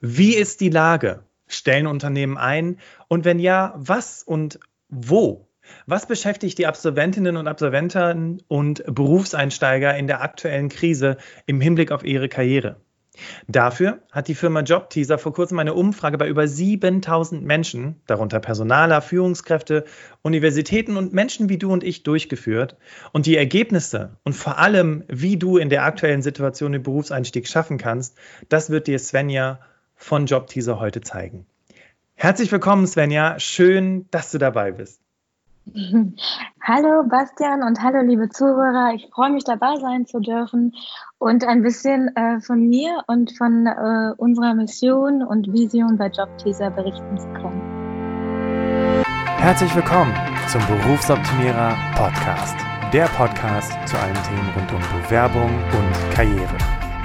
Wie ist die Lage? Stellen Unternehmen ein? Und wenn ja, was und wo? Was beschäftigt die Absolventinnen und Absolventen und Berufseinsteiger in der aktuellen Krise im Hinblick auf ihre Karriere? Dafür hat die Firma JobTeaser vor kurzem eine Umfrage bei über 7000 Menschen, darunter Personaler, Führungskräfte, Universitäten und Menschen wie du und ich durchgeführt. Und die Ergebnisse und vor allem, wie du in der aktuellen Situation den Berufseinstieg schaffen kannst, das wird dir Svenja von JobTeaser heute zeigen. Herzlich willkommen, Svenja. Schön, dass du dabei bist. Hallo Bastian und hallo liebe Zuhörer. Ich freue mich dabei sein zu dürfen und ein bisschen äh, von mir und von äh, unserer Mission und Vision bei Jobteaser berichten zu können. Herzlich willkommen zum Berufsoptimierer Podcast. Der Podcast zu allen Themen rund um Bewerbung und Karriere.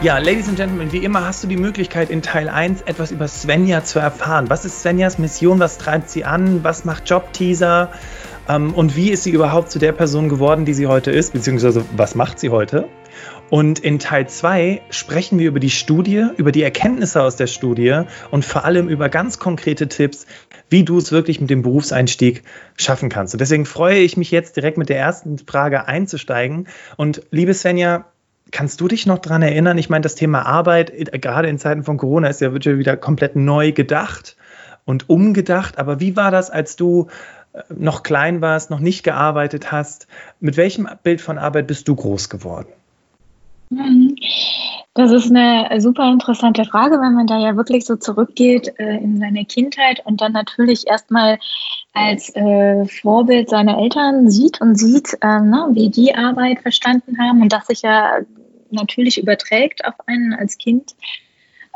Ja, Ladies and Gentlemen, wie immer hast du die Möglichkeit, in Teil 1 etwas über Svenja zu erfahren. Was ist Svenjas Mission? Was treibt sie an? Was macht Jobteaser? Ähm, und wie ist sie überhaupt zu der Person geworden, die sie heute ist? Beziehungsweise, was macht sie heute? Und in Teil 2 sprechen wir über die Studie, über die Erkenntnisse aus der Studie und vor allem über ganz konkrete Tipps, wie du es wirklich mit dem Berufseinstieg schaffen kannst. Und deswegen freue ich mich jetzt direkt mit der ersten Frage einzusteigen. Und liebe Svenja, Kannst du dich noch daran erinnern? Ich meine, das Thema Arbeit, äh, gerade in Zeiten von Corona, ist ja wieder komplett neu gedacht und umgedacht. Aber wie war das, als du äh, noch klein warst, noch nicht gearbeitet hast? Mit welchem Bild von Arbeit bist du groß geworden? Mhm. Das ist eine super interessante Frage, weil man da ja wirklich so zurückgeht äh, in seine Kindheit und dann natürlich erstmal als äh, Vorbild seine Eltern sieht und sieht, äh, ne, wie die Arbeit verstanden haben und das sich ja natürlich überträgt auf einen als Kind.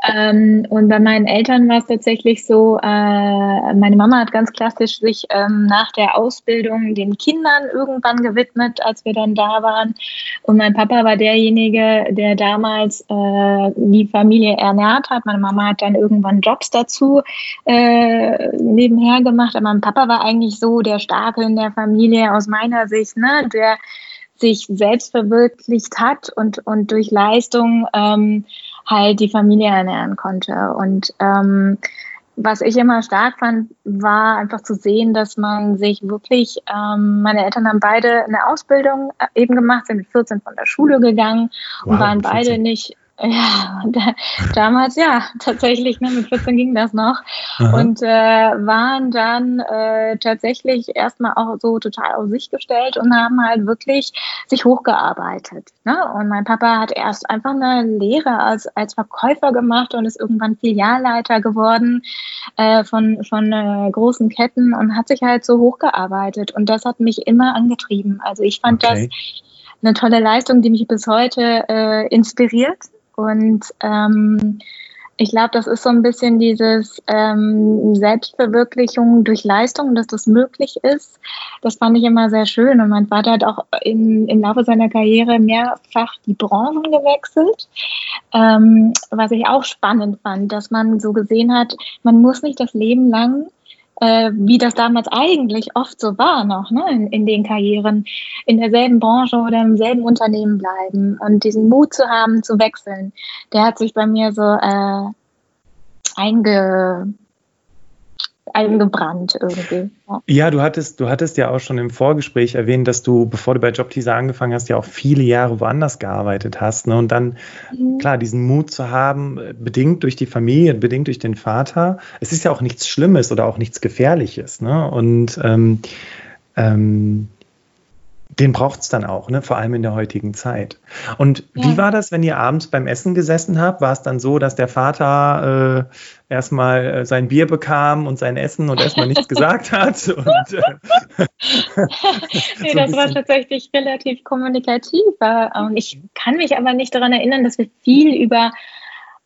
Ähm, und bei meinen Eltern war es tatsächlich so, äh, meine Mama hat ganz klassisch sich ähm, nach der Ausbildung den Kindern irgendwann gewidmet, als wir dann da waren. Und mein Papa war derjenige, der damals äh, die Familie ernährt hat. Meine Mama hat dann irgendwann Jobs dazu äh, nebenher gemacht. Aber mein Papa war eigentlich so der Starke in der Familie aus meiner Sicht, ne? der sich selbst verwirklicht hat und, und durch Leistung ähm, halt die Familie ernähren konnte. Und ähm, was ich immer stark fand, war einfach zu sehen, dass man sich wirklich, ähm, meine Eltern haben beide eine Ausbildung äh, eben gemacht, sind mit 14 von der Schule gegangen wow, und waren beide 14. nicht ja, da, damals ja, tatsächlich, ne, mit 14 ging das noch. Aha. Und äh, waren dann äh, tatsächlich erstmal auch so total auf sich gestellt und haben halt wirklich sich hochgearbeitet. Ne? Und mein Papa hat erst einfach eine Lehre als, als Verkäufer gemacht und ist irgendwann Filialleiter geworden äh, von, von äh, großen Ketten und hat sich halt so hochgearbeitet. Und das hat mich immer angetrieben. Also ich fand okay. das eine tolle Leistung, die mich bis heute äh, inspiriert und ähm, ich glaube, das ist so ein bisschen dieses ähm, Selbstverwirklichung durch Leistung, dass das möglich ist. Das fand ich immer sehr schön. Und mein Vater hat auch in, im Laufe seiner Karriere mehrfach die Branchen gewechselt, ähm, was ich auch spannend fand, dass man so gesehen hat, man muss nicht das Leben lang äh, wie das damals eigentlich oft so war noch, ne, in, in, den Karrieren, in derselben Branche oder im selben Unternehmen bleiben und diesen Mut zu haben, zu wechseln, der hat sich bei mir so äh, einge, eingebrannt irgendwie. Ja. du hattest, du hattest ja auch schon im Vorgespräch erwähnt, dass du, bevor du bei Jobteaser angefangen hast, ja auch viele Jahre woanders gearbeitet hast. Ne? Und dann, mhm. klar, diesen Mut zu haben, bedingt durch die Familie, bedingt durch den Vater. Es ist ja auch nichts Schlimmes oder auch nichts Gefährliches. Ne? Und ähm, ähm, den braucht es dann auch, ne? vor allem in der heutigen Zeit. Und ja. wie war das, wenn ihr abends beim Essen gesessen habt? War es dann so, dass der Vater äh, erstmal äh, sein Bier bekam und sein Essen und erstmal nichts gesagt hat? Und, äh, nee, so das war tatsächlich relativ kommunikativ. Und ich kann mich aber nicht daran erinnern, dass wir viel über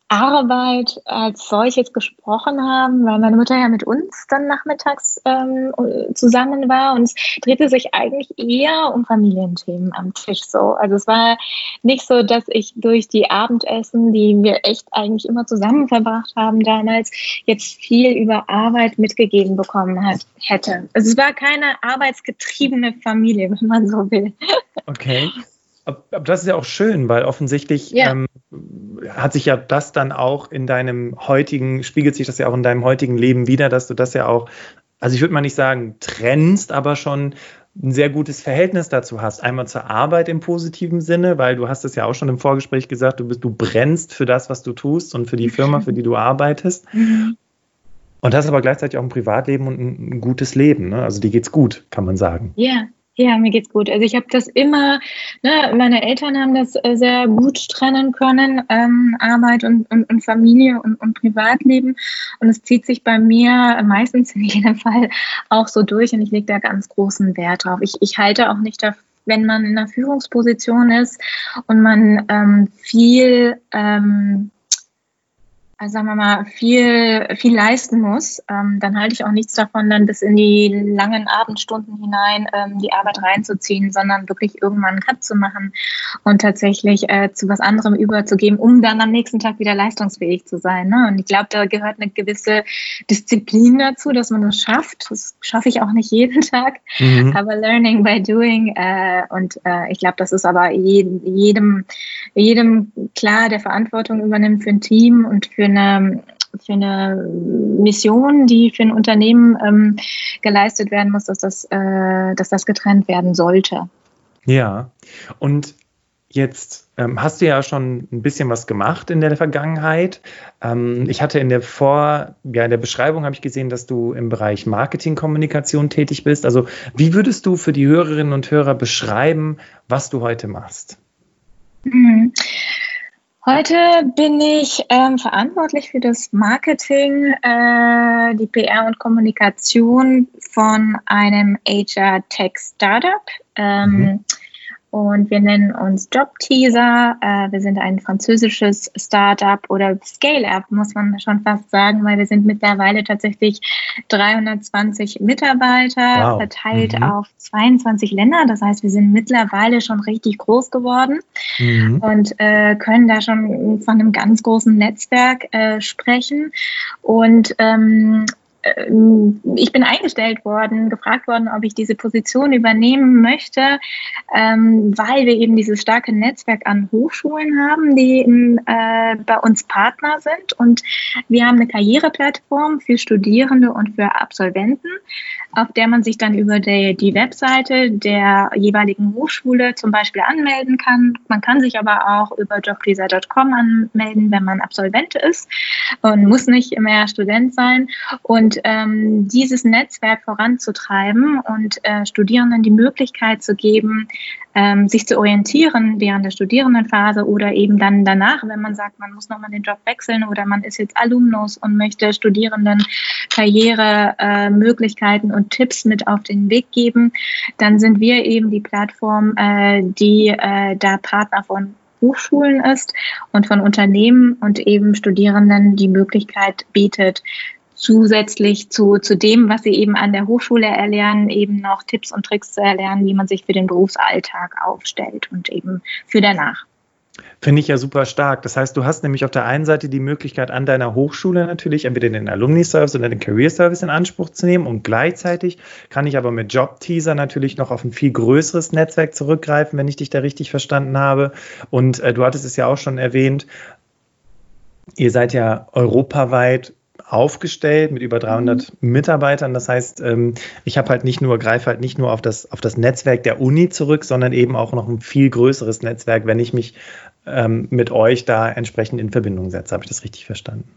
Arbeit als solches gesprochen haben, weil meine Mutter ja mit uns dann nachmittags ähm, zusammen war und es drehte sich eigentlich eher um Familienthemen am Tisch so. Also es war nicht so, dass ich durch die Abendessen, die wir echt eigentlich immer zusammen verbracht haben damals, jetzt viel über Arbeit mitgegeben bekommen hat, hätte. Also es war keine arbeitsgetriebene Familie, wenn man so will. Okay. Aber das ist ja auch schön, weil offensichtlich ja. ähm, hat sich ja das dann auch in deinem heutigen, spiegelt sich das ja auch in deinem heutigen Leben wieder, dass du das ja auch, also ich würde mal nicht sagen trennst, aber schon ein sehr gutes Verhältnis dazu hast. Einmal zur Arbeit im positiven Sinne, weil du hast es ja auch schon im Vorgespräch gesagt, du bist, du brennst für das, was du tust und für die Firma, für die du arbeitest. Mhm. Und hast aber gleichzeitig auch ein Privatleben und ein, gutes Leben. Ne? Also dir geht's gut, kann man sagen. Ja, ja, mir geht's gut. Also ich habe das immer, ne, meine Eltern haben das äh, sehr gut trennen können, ähm, Arbeit und, und, und Familie und, und Privatleben. Und es zieht sich bei mir meistens in jedem Fall auch so durch und ich lege da ganz großen Wert drauf. Ich, ich halte auch nicht dafür, wenn man in einer Führungsposition ist und man ähm, viel ähm, also sagen wir mal, viel, viel leisten muss, ähm, dann halte ich auch nichts davon, dann bis in die langen Abendstunden hinein ähm, die Arbeit reinzuziehen, sondern wirklich irgendwann einen Cut zu machen und tatsächlich äh, zu was anderem überzugeben, um dann am nächsten Tag wieder leistungsfähig zu sein. Ne? Und ich glaube, da gehört eine gewisse Disziplin dazu, dass man das schafft. Das schaffe ich auch nicht jeden Tag, mhm. aber Learning by Doing. Äh, und äh, ich glaube, das ist aber jedem, jedem klar, der Verantwortung übernimmt für ein Team und für eine, für eine Mission, die für ein Unternehmen ähm, geleistet werden muss, dass das, äh, dass das getrennt werden sollte. Ja, und Jetzt ähm, hast du ja schon ein bisschen was gemacht in der Vergangenheit. Ähm, ich hatte in der Vor, ja, in der Beschreibung habe ich gesehen, dass du im Bereich Marketingkommunikation tätig bist. Also, wie würdest du für die Hörerinnen und Hörer beschreiben, was du heute machst? Heute bin ich ähm, verantwortlich für das Marketing, äh, die PR und Kommunikation von einem HR Tech Startup. Ähm, mhm. Und wir nennen uns Jobteaser. Äh, wir sind ein französisches Startup oder Scale-up, muss man schon fast sagen, weil wir sind mittlerweile tatsächlich 320 Mitarbeiter wow. verteilt mhm. auf 22 Länder. Das heißt, wir sind mittlerweile schon richtig groß geworden mhm. und äh, können da schon von einem ganz großen Netzwerk äh, sprechen. Und ähm, ich bin eingestellt worden, gefragt worden, ob ich diese Position übernehmen möchte, ähm, weil wir eben dieses starke Netzwerk an Hochschulen haben, die in, äh, bei uns Partner sind. Und wir haben eine Karriereplattform für Studierende und für Absolventen, auf der man sich dann über die, Webseite der jeweiligen Hochschule zum Beispiel anmelden kann. Man kann sich aber auch über jobteaser.com anmelden, wenn man Absolvent ist und muss nicht mehr Student sein. Und ähm, dieses Netzwerk voranzutreiben und äh, Studierenden die Möglichkeit zu geben, ähm, sich zu orientieren während der Studierendenphase oder eben dann danach, wenn man sagt, man muss nochmal den Job wechseln oder man ist jetzt Alumnus und möchte Studierenden Karrieremöglichkeiten äh, und Tipps mit auf den Weg geben, dann sind wir eben die Plattform, äh, die äh, da Partner von Hochschulen ist und von Unternehmen und eben Studierenden die Möglichkeit bietet, zusätzlich zu, zu dem, was sie eben an der Hochschule erlernen, eben noch Tipps und Tricks zu erlernen, wie man sich für den Berufsalltag aufstellt und eben für danach. Finde ich ja super stark. Das heißt, du hast nämlich auf der einen Seite die Möglichkeit, an deiner Hochschule natürlich entweder den Alumni-Service oder den Career-Service in Anspruch zu nehmen und gleichzeitig kann ich aber mit Job-Teaser natürlich noch auf ein viel größeres Netzwerk zurückgreifen, wenn ich dich da richtig verstanden habe. Und äh, du hattest es ja auch schon erwähnt, ihr seid ja europaweit aufgestellt mit über 300 mhm. Mitarbeitern. Das heißt, ähm, ich habe halt nicht nur, greife halt nicht nur auf das, auf das Netzwerk der Uni zurück, sondern eben auch noch ein viel größeres Netzwerk, wenn ich mich ähm, mit euch da entsprechend in Verbindung setze. Habe ich das richtig verstanden?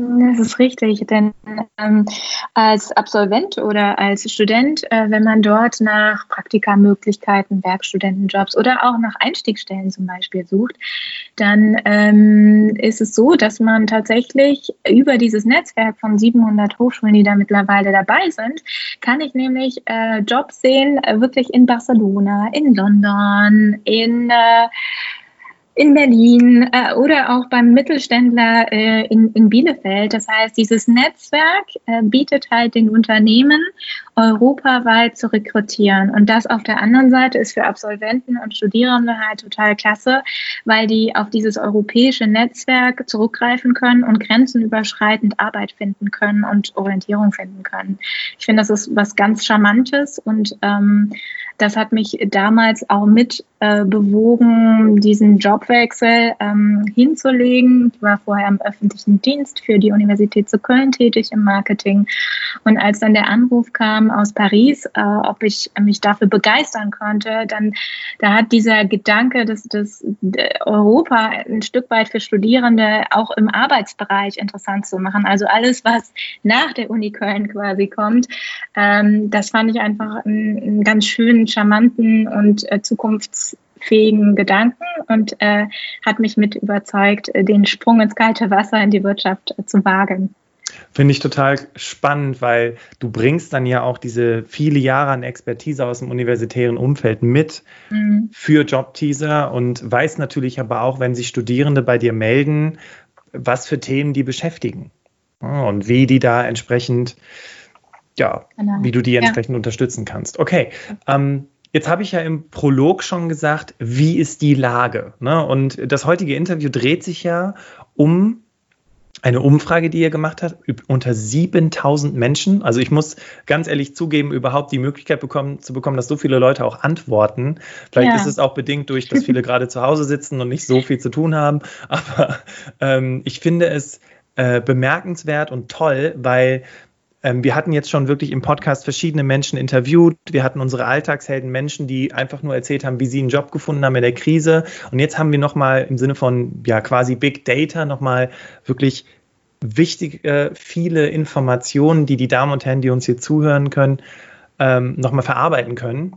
Das ist richtig, denn ähm, als Absolvent oder als Student, äh, wenn man dort nach Praktikamöglichkeiten, Werkstudentenjobs oder auch nach Einstiegsstellen zum Beispiel sucht, dann ähm, ist es so, dass man tatsächlich über dieses Netzwerk von 700 Hochschulen, die da mittlerweile dabei sind, kann ich nämlich äh, Jobs sehen, äh, wirklich in Barcelona, in London, in äh, in Berlin äh, oder auch beim Mittelständler äh, in, in Bielefeld. Das heißt, dieses Netzwerk äh, bietet halt den Unternehmen europaweit zu rekrutieren. Und das auf der anderen Seite ist für Absolventen und Studierende halt total klasse, weil die auf dieses europäische Netzwerk zurückgreifen können und grenzenüberschreitend Arbeit finden können und Orientierung finden können. Ich finde, das ist was ganz Charmantes und ähm, das hat mich damals auch mit äh, bewogen, diesen Jobwechsel ähm, hinzulegen. Ich war vorher im öffentlichen Dienst für die Universität zu Köln tätig im Marketing. Und als dann der Anruf kam aus Paris, äh, ob ich mich dafür begeistern konnte, dann da hat dieser Gedanke, dass das Europa ein Stück weit für Studierende auch im Arbeitsbereich interessant zu machen. Also alles, was nach der Uni Köln quasi kommt, ähm, das fand ich einfach einen, einen ganz schönen charmanten und äh, zukunftsfähigen Gedanken und äh, hat mich mit überzeugt, äh, den Sprung ins kalte Wasser in die Wirtschaft äh, zu wagen. Finde ich total spannend, weil du bringst dann ja auch diese viele Jahre an Expertise aus dem universitären Umfeld mit mhm. für Jobteaser und weißt natürlich aber auch, wenn sich Studierende bei dir melden, was für Themen die beschäftigen und wie die da entsprechend ja, genau. wie du die entsprechend ja. unterstützen kannst. Okay, ähm, Jetzt habe ich ja im Prolog schon gesagt, wie ist die Lage? Ne? Und das heutige Interview dreht sich ja um eine Umfrage, die ihr gemacht habt, unter 7000 Menschen. Also ich muss ganz ehrlich zugeben, überhaupt die Möglichkeit bekommen, zu bekommen, dass so viele Leute auch antworten. Vielleicht ja. ist es auch bedingt durch, dass viele gerade zu Hause sitzen und nicht so viel zu tun haben. Aber ähm, ich finde es äh, bemerkenswert und toll, weil ähm, wir hatten jetzt schon wirklich im Podcast verschiedene Menschen interviewt. Wir hatten unsere Alltagshelden, Menschen, die einfach nur erzählt haben, wie sie einen Job gefunden haben in der Krise. Und jetzt haben wir nochmal im Sinne von ja quasi Big Data nochmal wirklich wichtig äh, viele Informationen, die die Damen und Herren, die uns hier zuhören können, ähm, nochmal verarbeiten können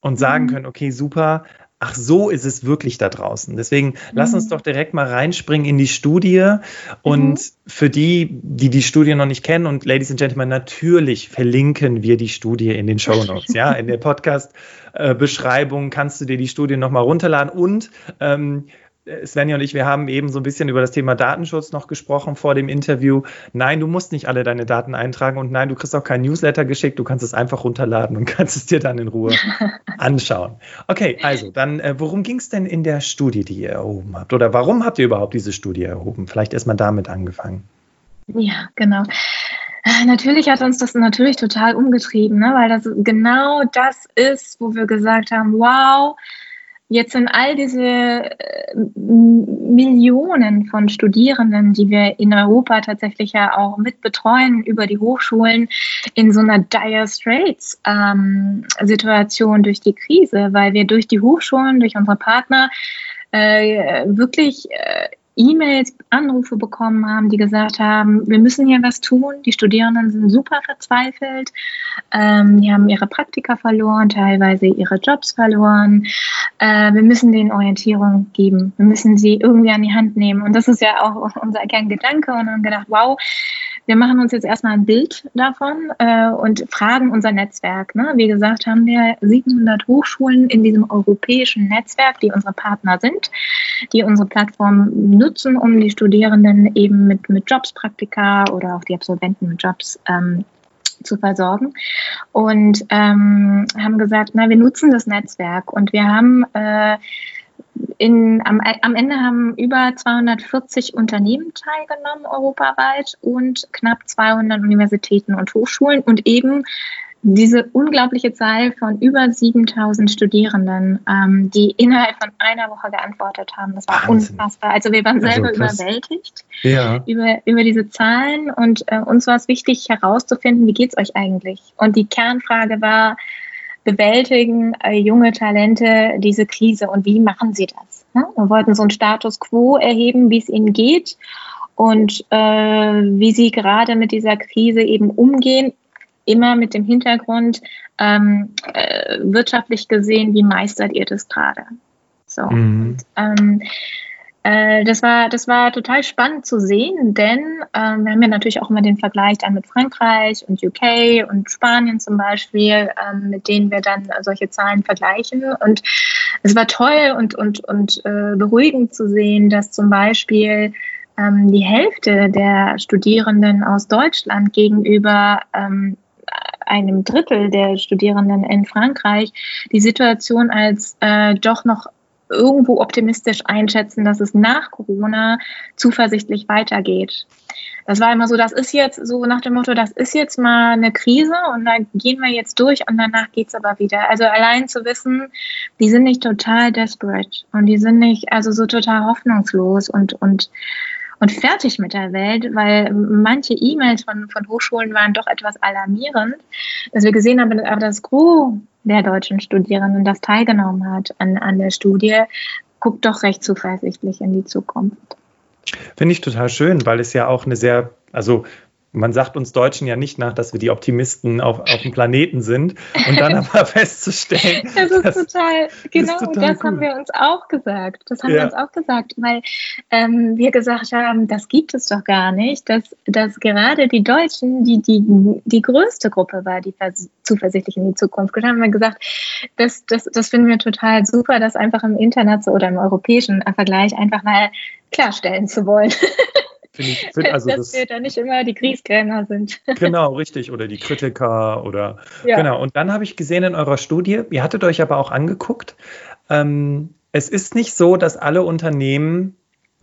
und sagen mhm. können, okay, super, ach so ist es wirklich da draußen. Deswegen mhm. lass uns mhm. doch direkt mal reinspringen in die Studie. Und mhm. für die, die die Studie noch nicht kennen und Ladies and Gentlemen, natürlich verlinken wir die Studie in den Show Notes. ja, in der Podcast-Beschreibung kannst du dir die Studie nochmal runterladen und ähm, Svenja und ich, wir haben eben so ein bisschen über das Thema Datenschutz noch gesprochen vor dem Interview. Nein, du musst nicht alle deine Daten eintragen und nein, du kriegst auch kein Newsletter geschickt. Du kannst es einfach runterladen und kannst es dir dann in Ruhe anschauen. Okay, also dann, äh, worum ging es denn in der Studie, die ihr erhoben habt? Oder warum habt ihr überhaupt diese Studie erhoben? Vielleicht erstmal damit angefangen. Ja, genau. Äh, natürlich hat uns das natürlich total umgetrieben, ne? weil das genau das ist, wo wir gesagt haben, wow, Jetzt sind all diese äh, Millionen von Studierenden, die wir in Europa tatsächlich ja auch mit betreuen über die Hochschulen, in so einer dire Straits ähm, Situation durch die Krise, weil wir durch die Hochschulen, durch unsere Partner äh, wirklich äh, E-Mails, Anrufe bekommen haben, die gesagt haben, wir müssen hier was tun. Die Studierenden sind super verzweifelt. Ähm, die haben ihre Praktika verloren, teilweise ihre Jobs verloren. Äh, wir müssen denen Orientierung geben. Wir müssen sie irgendwie an die Hand nehmen. Und das ist ja auch unser Kerngedanke. Und haben gedacht, wow, wir machen uns jetzt erstmal ein Bild davon äh, und fragen unser Netzwerk. Ne? Wie gesagt, haben wir 700 Hochschulen in diesem europäischen Netzwerk, die unsere Partner sind, die unsere Plattform nutzen, um die Studierenden eben mit, mit Jobs, Praktika oder auch die Absolventen mit Jobs ähm, zu versorgen und ähm, haben gesagt, na, wir nutzen das Netzwerk und wir haben äh, in, am, am Ende haben über 240 Unternehmen teilgenommen europaweit und knapp 200 Universitäten und Hochschulen und eben diese unglaubliche Zahl von über 7000 Studierenden, ähm, die innerhalb von einer Woche geantwortet haben. Das war Wahnsinn. unfassbar. Also wir waren selber also überwältigt ja. über, über diese Zahlen und äh, uns war es wichtig herauszufinden, wie geht es euch eigentlich? Und die Kernfrage war, bewältigen äh, junge Talente diese Krise und wie machen sie das? Ne? Wir wollten so einen Status quo erheben, wie es ihnen geht und äh, wie sie gerade mit dieser Krise eben umgehen, immer mit dem Hintergrund ähm, äh, wirtschaftlich gesehen, wie meistert ihr das gerade? So. Mhm. Und, ähm, äh, das, war, das war total spannend zu sehen, denn äh, wir haben ja natürlich auch immer den Vergleich dann mit Frankreich und UK und Spanien zum Beispiel, äh, mit denen wir dann solche Zahlen vergleichen. Und es war toll und, und, und äh, beruhigend zu sehen, dass zum Beispiel ähm, die Hälfte der Studierenden aus Deutschland gegenüber ähm, einem Drittel der Studierenden in Frankreich die Situation als äh, doch noch irgendwo optimistisch einschätzen, dass es nach Corona zuversichtlich weitergeht. Das war immer so, das ist jetzt so nach dem Motto, das ist jetzt mal eine Krise und da gehen wir jetzt durch und danach geht's aber wieder. Also allein zu wissen, die sind nicht total desperate und die sind nicht also so total hoffnungslos und, und und fertig mit der Welt, weil manche E-Mails von, von Hochschulen waren doch etwas alarmierend, dass wir gesehen haben, aber das Gros der deutschen Studierenden, das teilgenommen hat an, an der Studie, guckt doch recht zuversichtlich in die Zukunft. Finde ich total schön, weil es ja auch eine sehr, also man sagt uns Deutschen ja nicht nach, dass wir die Optimisten auf, auf dem Planeten sind und dann aber festzustellen. Das ist das total, genau, ist total das cool. haben wir uns auch gesagt. Das haben ja. wir uns auch gesagt, weil ähm, wir gesagt haben, das gibt es doch gar nicht, dass, dass gerade die Deutschen die, die, die größte Gruppe war, die zuversichtlich in die Zukunft. Da haben wir gesagt, das, das, das finden wir total super, das einfach im Internet oder im europäischen Vergleich einfach mal klarstellen zu wollen. Find ich, find, also dass das, wir da nicht immer die Kriegskrämer sind. Genau, richtig. Oder die Kritiker oder ja. genau. Und dann habe ich gesehen in eurer Studie, ihr hattet euch aber auch angeguckt, ähm, es ist nicht so, dass alle Unternehmen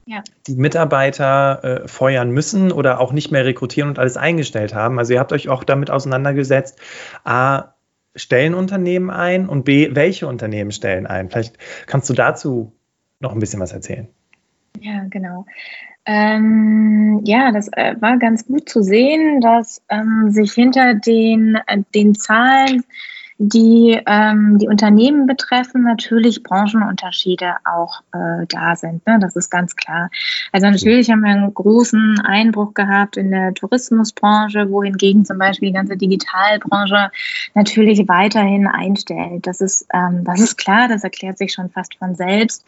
ja. die Mitarbeiter äh, feuern müssen oder auch nicht mehr rekrutieren und alles eingestellt haben. Also ihr habt euch auch damit auseinandergesetzt, A, stellen Unternehmen ein und B, welche Unternehmen stellen ein? Vielleicht kannst du dazu noch ein bisschen was erzählen. Ja, genau. Ähm, ja, das äh, war ganz gut zu sehen, dass ähm, sich hinter den, äh, den Zahlen die ähm, die Unternehmen betreffen, natürlich Branchenunterschiede auch äh, da sind. Ne? Das ist ganz klar. Also natürlich haben wir einen großen Einbruch gehabt in der Tourismusbranche, wohingegen zum Beispiel die ganze Digitalbranche natürlich weiterhin einstellt. Das ist, ähm, das ist klar, das erklärt sich schon fast von selbst.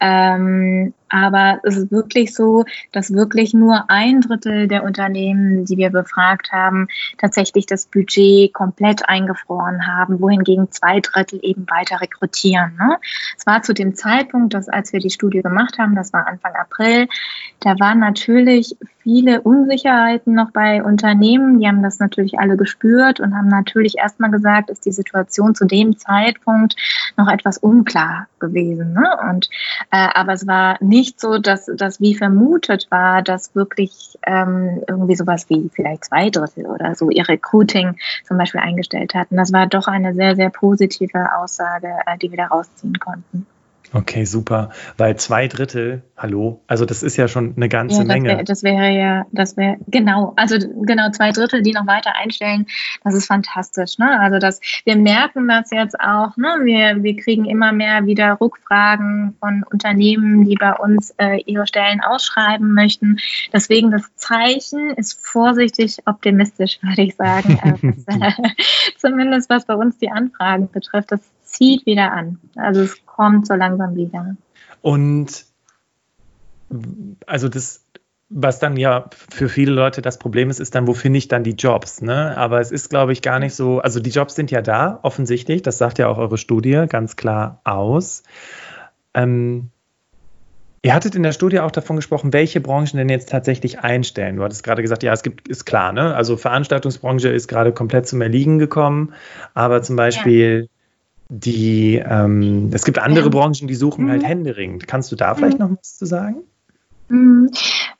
Ähm, aber es ist wirklich so, dass wirklich nur ein Drittel der Unternehmen, die wir befragt haben, tatsächlich das Budget komplett eingefroren haben, wohingegen zwei Drittel eben weiter rekrutieren. Ne? Es war zu dem Zeitpunkt, dass als wir die Studie gemacht haben, das war Anfang April, da waren natürlich viele Unsicherheiten noch bei Unternehmen. Die haben das natürlich alle gespürt und haben natürlich erstmal gesagt, ist die Situation zu dem Zeitpunkt noch etwas unklar gewesen. Ne? Und, äh, aber es war nicht so, dass das wie vermutet war, dass wirklich ähm, irgendwie sowas wie vielleicht zwei Drittel oder so ihr Recruiting zum Beispiel eingestellt hatten. Das war doch eine sehr, sehr positive Aussage, äh, die wir da rausziehen konnten. Okay, super. Weil zwei Drittel, hallo, also das ist ja schon eine ganze ja, das Menge. Wär, das wäre ja, das wäre, genau, also genau zwei Drittel, die noch weiter einstellen, das ist fantastisch. Ne? Also das, wir merken das jetzt auch, ne? wir, wir kriegen immer mehr wieder Rückfragen von Unternehmen, die bei uns äh, ihre Stellen ausschreiben möchten. Deswegen das Zeichen ist vorsichtig optimistisch, würde ich sagen. äh, zumindest was bei uns die Anfragen betrifft. Das zieht wieder an. Also es kommt so langsam wieder. Und also das, was dann ja für viele Leute das Problem ist, ist dann, wo finde ich dann die Jobs? Ne? Aber es ist, glaube ich, gar nicht so, also die Jobs sind ja da, offensichtlich, das sagt ja auch eure Studie ganz klar aus. Ähm, Ihr hattet in der Studie auch davon gesprochen, welche Branchen denn jetzt tatsächlich einstellen. Du hattest gerade gesagt, ja, es gibt, ist klar, ne? Also Veranstaltungsbranche ist gerade komplett zum Erliegen gekommen, aber zum Beispiel die, ähm, es gibt andere Branchen, die suchen halt mhm. händeringend. Kannst du da vielleicht mhm. noch was zu sagen? Mhm.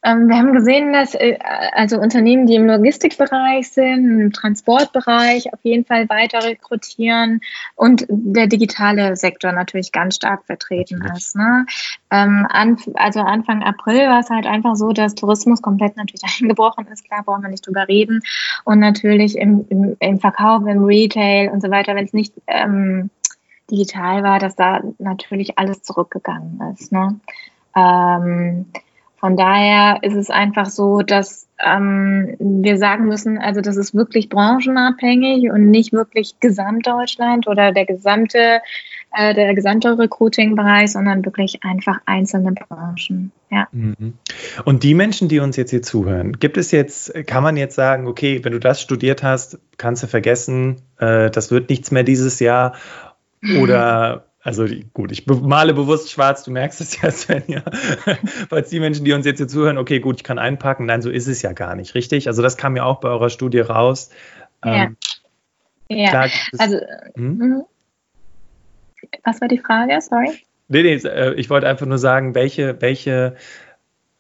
Ähm, wir haben gesehen, dass äh, also Unternehmen, die im Logistikbereich sind, im Transportbereich auf jeden Fall weiter rekrutieren und der digitale Sektor natürlich ganz stark vertreten natürlich. ist. Ne? Ähm, an, also Anfang April war es halt einfach so, dass Tourismus komplett natürlich eingebrochen ist. Klar, brauchen wir nicht drüber reden. Und natürlich im, im, im Verkauf, im Retail und so weiter, wenn es nicht ähm, digital war, dass da natürlich alles zurückgegangen ist. Ne? Ähm, von daher ist es einfach so, dass ähm, wir sagen müssen, also das ist wirklich branchenabhängig und nicht wirklich Gesamtdeutschland oder der gesamte äh, der gesamte Recruiting-Bereich, sondern wirklich einfach einzelne Branchen. Ja. Mhm. Und die Menschen, die uns jetzt hier zuhören, gibt es jetzt, kann man jetzt sagen, okay, wenn du das studiert hast, kannst du vergessen, äh, das wird nichts mehr dieses Jahr oder also gut, ich male bewusst schwarz, du merkst es ja, Svenja. Falls die Menschen, die uns jetzt hier zuhören, okay, gut, ich kann einpacken. Nein, so ist es ja gar nicht, richtig? Also das kam ja auch bei eurer Studie raus. Ja. Ähm, ja. Klar, also, hm? Mhm. was war die Frage? Sorry. Nee, nee, äh, ich wollte einfach nur sagen, welche, welche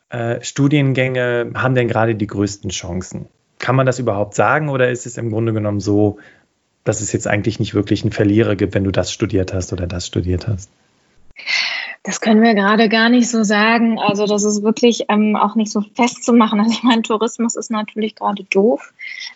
äh, Studiengänge haben denn gerade die größten Chancen? Kann man das überhaupt sagen oder ist es im Grunde genommen so, dass es jetzt eigentlich nicht wirklich einen Verlierer gibt, wenn du das studiert hast oder das studiert hast? Das können wir gerade gar nicht so sagen. Also das ist wirklich ähm, auch nicht so festzumachen. Also ich meine, Tourismus ist natürlich gerade doof,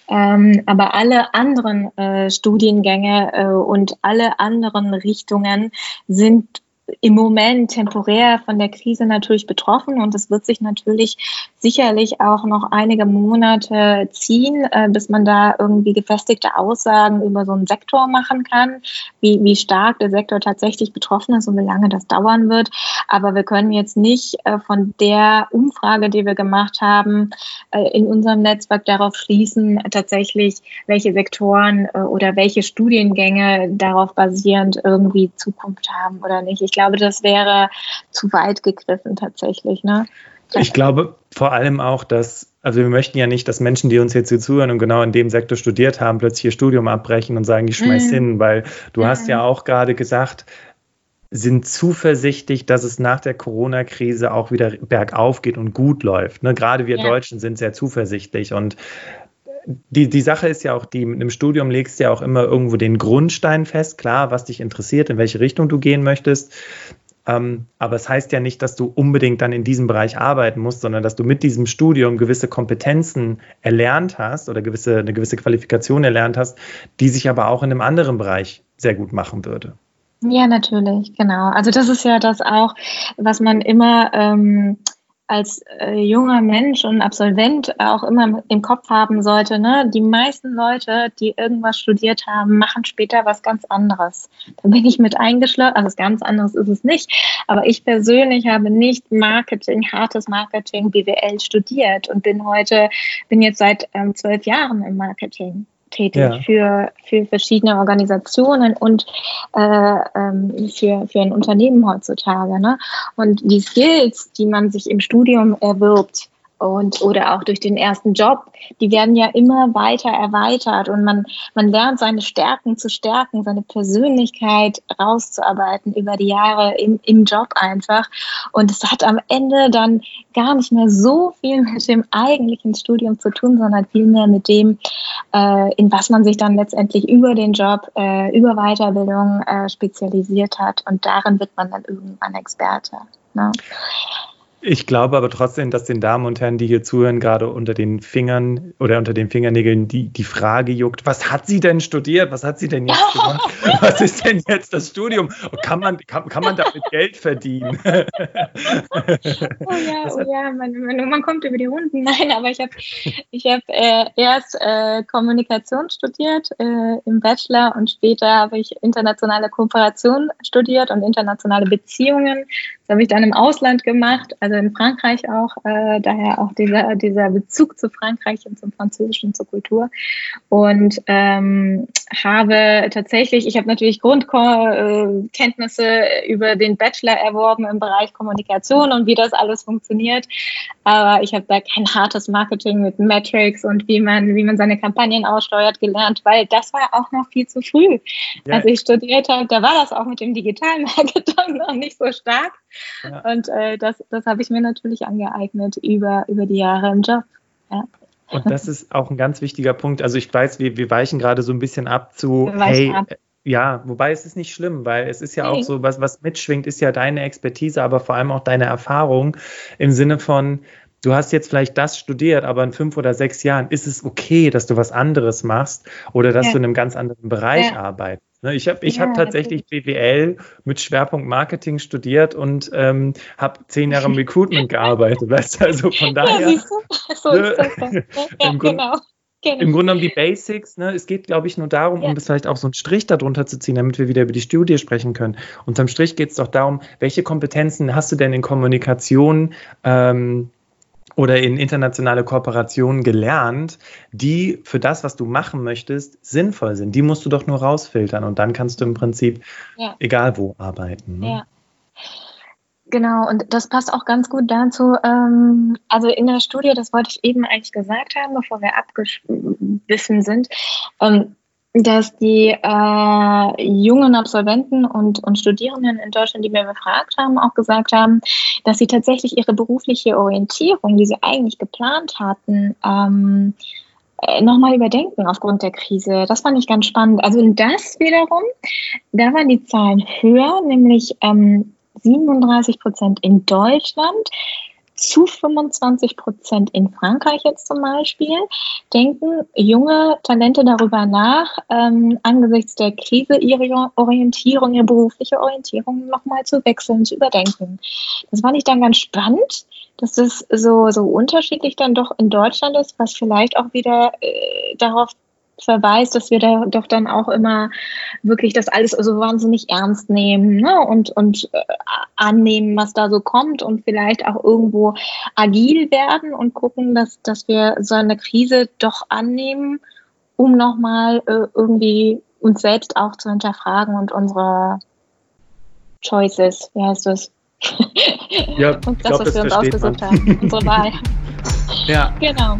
ähm, aber alle anderen äh, Studiengänge äh, und alle anderen Richtungen sind im Moment temporär von der Krise natürlich betroffen und es wird sich natürlich sicherlich auch noch einige Monate ziehen, äh, bis man da irgendwie gefestigte Aussagen über so einen Sektor machen kann, wie, wie stark der Sektor tatsächlich betroffen ist und wie lange das dauern wird. Aber wir können jetzt nicht äh, von der Umfrage, die wir gemacht haben, äh, in unserem Netzwerk darauf schließen, tatsächlich, welche Sektoren oder welche Studiengänge darauf basierend irgendwie Zukunft haben oder nicht. Ich glaube, das wäre zu weit gegriffen tatsächlich. Ne? Ich glaube vor allem auch, dass, also wir möchten ja nicht, dass Menschen, die uns jetzt hier zuhören und genau in dem Sektor studiert haben, plötzlich ihr Studium abbrechen und sagen, ich schmeiß mhm. hin, weil du mhm. hast ja auch gerade gesagt, sind zuversichtlich, dass es nach der Corona-Krise auch wieder bergauf geht und gut läuft. Ne? Gerade wir ja. Deutschen sind sehr zuversichtlich und die, die Sache ist ja auch, die mit einem Studium legst du ja auch immer irgendwo den Grundstein fest, klar, was dich interessiert, in welche Richtung du gehen möchtest. Ähm, aber es heißt ja nicht, dass du unbedingt dann in diesem Bereich arbeiten musst, sondern dass du mit diesem Studium gewisse Kompetenzen erlernt hast oder gewisse, eine gewisse Qualifikation erlernt hast, die sich aber auch in einem anderen Bereich sehr gut machen würde. Ja, natürlich, genau. Also das ist ja das auch, was man immer ähm, als äh, junger Mensch und Absolvent auch immer im Kopf haben sollte, ne? die meisten Leute, die irgendwas studiert haben, machen später was ganz anderes. Da bin ich mit eingeschlossen, also ganz anderes ist es nicht. Aber ich persönlich habe nicht Marketing, hartes Marketing, BWL studiert und bin heute, bin jetzt seit ähm, zwölf Jahren im Marketing tätig ja. für, für verschiedene Organisationen und äh, ähm, für, für ein Unternehmen heutzutage. Ne? Und die Skills, die man sich im Studium erwirbt, und oder auch durch den ersten Job, die werden ja immer weiter erweitert und man, man lernt seine Stärken zu stärken, seine Persönlichkeit rauszuarbeiten über die Jahre im, im Job einfach. Und es hat am Ende dann gar nicht mehr so viel mit dem eigentlichen Studium zu tun, sondern vielmehr mit dem, äh, in was man sich dann letztendlich über den Job, äh, über Weiterbildung äh, spezialisiert hat. Und darin wird man dann irgendwann Experte. Ne? Ich glaube aber trotzdem, dass den Damen und Herren, die hier zuhören, gerade unter den Fingern oder unter den Fingernägeln die, die Frage juckt, was hat sie denn studiert? Was hat sie denn jetzt gemacht? was ist denn jetzt das Studium? Kann man, kann, kann man damit Geld verdienen? oh ja, oh ja, man, man, man, kommt über die Runden. Nein, aber ich habe ich hab, äh, erst äh, Kommunikation studiert äh, im Bachelor und später habe ich internationale Kooperation studiert und internationale Beziehungen. Das habe ich dann im Ausland gemacht. Also in Frankreich auch, äh, daher auch dieser, dieser Bezug zu Frankreich und zum Französischen zur Kultur. Und ähm, habe tatsächlich, ich habe natürlich Grundkenntnisse über den Bachelor erworben im Bereich Kommunikation und wie das alles funktioniert. Aber ich habe da kein hartes Marketing mit Metrics und wie man, wie man seine Kampagnen aussteuert gelernt, weil das war auch noch viel zu früh. Ja. Als ich studiert habe, da war das auch mit dem digitalen Marketing noch nicht so stark. Ja. Und äh, das, das habe ich mir natürlich angeeignet über, über die Jahre im Job. Ja. Und das ist auch ein ganz wichtiger Punkt. Also ich weiß, wir, wir weichen gerade so ein bisschen ab zu, hey, ab. ja, wobei es ist nicht schlimm, weil es ist ja nee. auch so, was, was mitschwingt, ist ja deine Expertise, aber vor allem auch deine Erfahrung im Sinne von, du hast jetzt vielleicht das studiert, aber in fünf oder sechs Jahren ist es okay, dass du was anderes machst oder dass ja. du in einem ganz anderen Bereich ja. arbeitest. Ne, ich habe ich ja, hab tatsächlich BWL mit Schwerpunkt Marketing studiert und ähm, habe zehn Jahre im Recruitment gearbeitet. Weißt du, also von daher. So ist das. Ja, genau. Genau. Im Grunde genommen die Basics. Ne? Es geht, glaube ich, nur darum, ja. um vielleicht auch so einen Strich darunter zu ziehen, damit wir wieder über die Studie sprechen können. Unterm Strich geht es doch darum, welche Kompetenzen hast du denn in Kommunikation ähm, oder in internationale Kooperationen gelernt, die für das, was du machen möchtest, sinnvoll sind. Die musst du doch nur rausfiltern und dann kannst du im Prinzip ja. egal wo arbeiten. Ne? Ja. Genau, und das passt auch ganz gut dazu. Ähm, also in der Studie, das wollte ich eben eigentlich gesagt haben, bevor wir abgebissen sind, ähm, dass die äh, jungen Absolventen und, und Studierenden in Deutschland, die wir befragt haben, auch gesagt haben, dass sie tatsächlich ihre berufliche Orientierung, die sie eigentlich geplant hatten, ähm, äh, nochmal überdenken aufgrund der Krise. Das fand ich ganz spannend. Also das wiederum, da waren die Zahlen höher, nämlich ähm, 37 Prozent in Deutschland zu 25 Prozent in Frankreich jetzt zum Beispiel, denken junge Talente darüber nach, ähm, angesichts der Krise ihre Orientierung, ihre berufliche Orientierung nochmal zu wechseln, zu überdenken. Das fand ich dann ganz spannend, dass es so, so unterschiedlich dann doch in Deutschland ist, was vielleicht auch wieder äh, darauf verweist, dass wir da doch dann auch immer wirklich das alles so wahnsinnig ernst nehmen ne? und, und äh, annehmen, was da so kommt und vielleicht auch irgendwo agil werden und gucken, dass, dass wir so eine Krise doch annehmen, um nochmal äh, irgendwie uns selbst auch zu hinterfragen und unsere Choices, wie heißt das? Ja, und das, glaub, was das wir uns ausgesucht man. haben, unsere Wahl. ja. Genau.